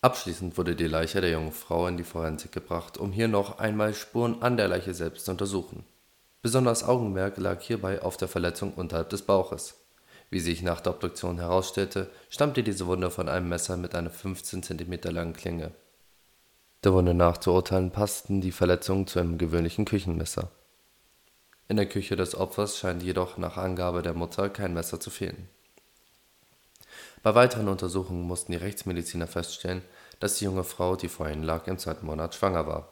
Abschließend wurde die Leiche der jungen Frau in die Forensik gebracht, um hier noch einmal Spuren an der Leiche selbst zu untersuchen. Besonderes Augenmerk lag hierbei auf der Verletzung unterhalb des Bauches. Wie sich nach der Obduktion herausstellte, stammte diese Wunde von einem Messer mit einer 15 cm langen Klinge. Der Wunde nach zu urteilen passten die Verletzungen zu einem gewöhnlichen Küchenmesser. In der Küche des Opfers scheint jedoch nach Angabe der Mutter kein Messer zu fehlen bei weiteren Untersuchungen mussten die Rechtsmediziner feststellen, dass die junge Frau, die vor ihnen lag, im zweiten Monat schwanger war.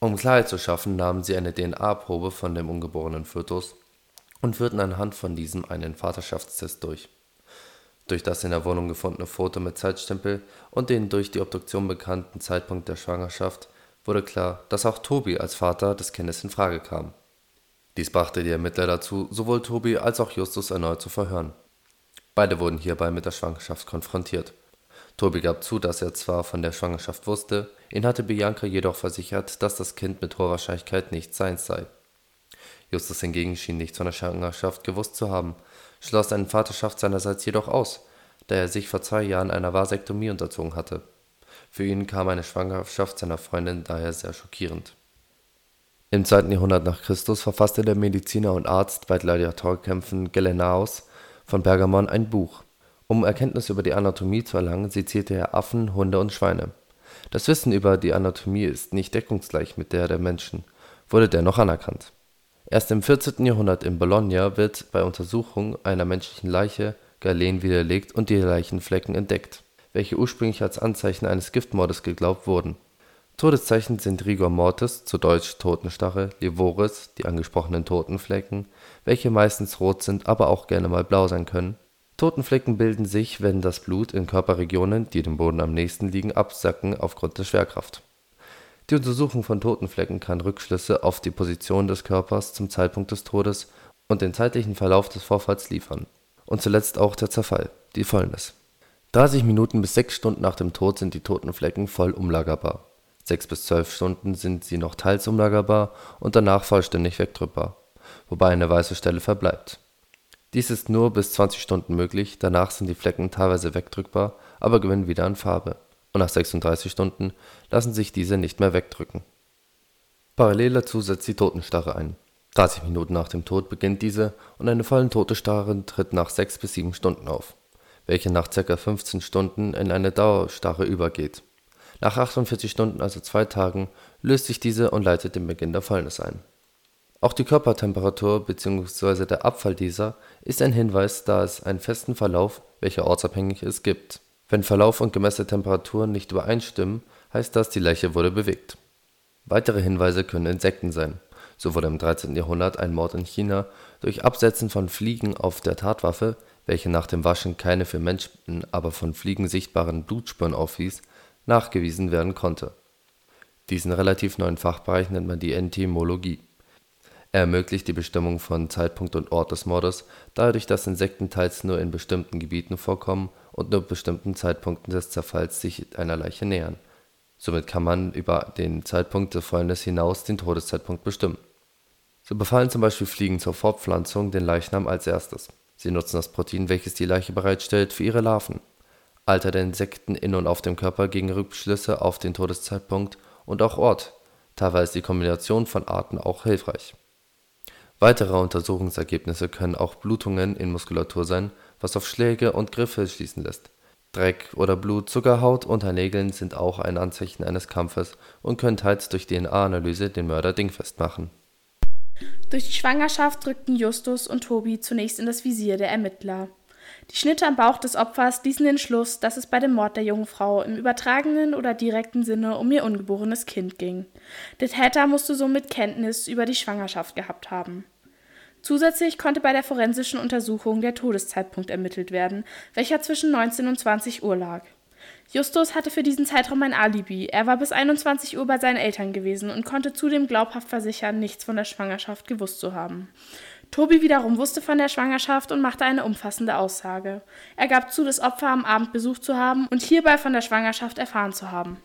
Um Klarheit zu schaffen, nahmen sie eine DNA-Probe von dem ungeborenen Fötus und führten anhand von diesem einen Vaterschaftstest durch. Durch das in der Wohnung gefundene Foto mit Zeitstempel und den durch die Obduktion bekannten Zeitpunkt der Schwangerschaft wurde klar, dass auch Tobi als Vater des Kindes in Frage kam. Dies brachte die Ermittler dazu, sowohl Tobi als auch Justus erneut zu verhören Beide wurden hierbei mit der Schwangerschaft konfrontiert. Tobi gab zu, dass er zwar von der Schwangerschaft wusste, ihn hatte Bianca jedoch versichert, dass das Kind mit hoher Wahrscheinlichkeit nicht seins sei. Justus hingegen schien nichts von der Schwangerschaft gewusst zu haben, schloss eine Vaterschaft seinerseits jedoch aus, da er sich vor zwei Jahren einer Vasektomie unterzogen hatte. Für ihn kam eine Schwangerschaft seiner Freundin daher sehr schockierend. Im 2. Jahrhundert nach Christus verfasste der Mediziner und Arzt bei Gladiatorkämpfen Gelenaos von Pergamon ein Buch. Um Erkenntnisse über die Anatomie zu erlangen, sezierte er Affen, Hunde und Schweine. Das Wissen über die Anatomie ist nicht deckungsgleich mit der der Menschen, wurde dennoch anerkannt. Erst im 14. Jahrhundert in Bologna wird bei Untersuchung einer menschlichen Leiche Galen widerlegt und die Leichenflecken entdeckt, welche ursprünglich als Anzeichen eines Giftmordes geglaubt wurden. Todeszeichen sind Rigor mortis zu deutsch Totenstarre, Livoris (die angesprochenen Totenflecken welche meistens rot sind, aber auch gerne mal blau sein können. Totenflecken bilden sich, wenn das Blut in Körperregionen, die dem Boden am nächsten liegen, absacken aufgrund der Schwerkraft. Die Untersuchung von Totenflecken kann Rückschlüsse auf die Position des Körpers zum Zeitpunkt des Todes und den zeitlichen Verlauf des Vorfalls liefern. Und zuletzt auch der Zerfall, die Fäulnis. 30 Minuten bis 6 Stunden nach dem Tod sind die Totenflecken voll umlagerbar. 6 bis 12 Stunden sind sie noch teils umlagerbar und danach vollständig wegdrückbar wobei eine weiße Stelle verbleibt. Dies ist nur bis 20 Stunden möglich, danach sind die Flecken teilweise wegdrückbar, aber gewinnen wieder an Farbe, und nach 36 Stunden lassen sich diese nicht mehr wegdrücken. Parallel dazu setzt die Totenstarre ein. 30 Minuten nach dem Tod beginnt diese und eine vollen Totenstarre tritt nach 6 bis 7 Stunden auf, welche nach ca. 15 Stunden in eine Dauerstarre übergeht. Nach 48 Stunden, also zwei Tagen, löst sich diese und leitet den Beginn der Fäulnis ein auch die Körpertemperatur bzw. der Abfall dieser ist ein Hinweis, da es einen festen Verlauf, welcher ortsabhängig ist, gibt. Wenn Verlauf und gemessene Temperaturen nicht übereinstimmen, heißt das, die Leiche wurde bewegt. Weitere Hinweise können Insekten sein. So wurde im 13. Jahrhundert ein Mord in China durch Absetzen von Fliegen auf der Tatwaffe, welche nach dem Waschen keine für Menschen, aber von Fliegen sichtbaren Blutspuren aufwies, nachgewiesen werden konnte. Diesen relativ neuen Fachbereich nennt man die Entomologie er ermöglicht die Bestimmung von Zeitpunkt und Ort des Mordes, dadurch, dass Insekten teils nur in bestimmten Gebieten vorkommen und nur bestimmten Zeitpunkten des Zerfalls sich einer Leiche nähern. Somit kann man über den Zeitpunkt des Fäulnis hinaus den Todeszeitpunkt bestimmen. So befallen zum Beispiel Fliegen zur Fortpflanzung den Leichnam als erstes. Sie nutzen das Protein, welches die Leiche bereitstellt, für ihre Larven. Alter der Insekten in und auf dem Körper gegen Rückschlüsse auf den Todeszeitpunkt und auch Ort. Teilweise die Kombination von Arten auch hilfreich Weitere Untersuchungsergebnisse können auch Blutungen in Muskulatur sein, was auf Schläge und Griffe schließen lässt. Dreck oder Blut, sogar Haut unter Nägeln sind auch ein Anzeichen eines Kampfes und können teils durch DNA-Analyse den Mörder dingfest machen. Durch die Schwangerschaft rückten Justus und Tobi zunächst in das Visier der Ermittler die Schnitte am Bauch des Opfers ließen den Schluss, dass es bei dem Mord der jungen Frau im übertragenen oder direkten Sinne um ihr ungeborenes Kind ging. Der Täter musste somit Kenntnis über die Schwangerschaft gehabt haben. Zusätzlich konnte bei der forensischen Untersuchung der Todeszeitpunkt ermittelt werden, welcher zwischen 19 und 20 Uhr lag. Justus hatte für diesen Zeitraum ein Alibi. Er war bis 21 Uhr bei seinen Eltern gewesen und konnte zudem glaubhaft versichern, nichts von der Schwangerschaft gewusst zu haben. Tobi wiederum wusste von der Schwangerschaft und machte eine umfassende Aussage. Er gab zu, das Opfer am Abend besucht zu haben und hierbei von der Schwangerschaft erfahren zu haben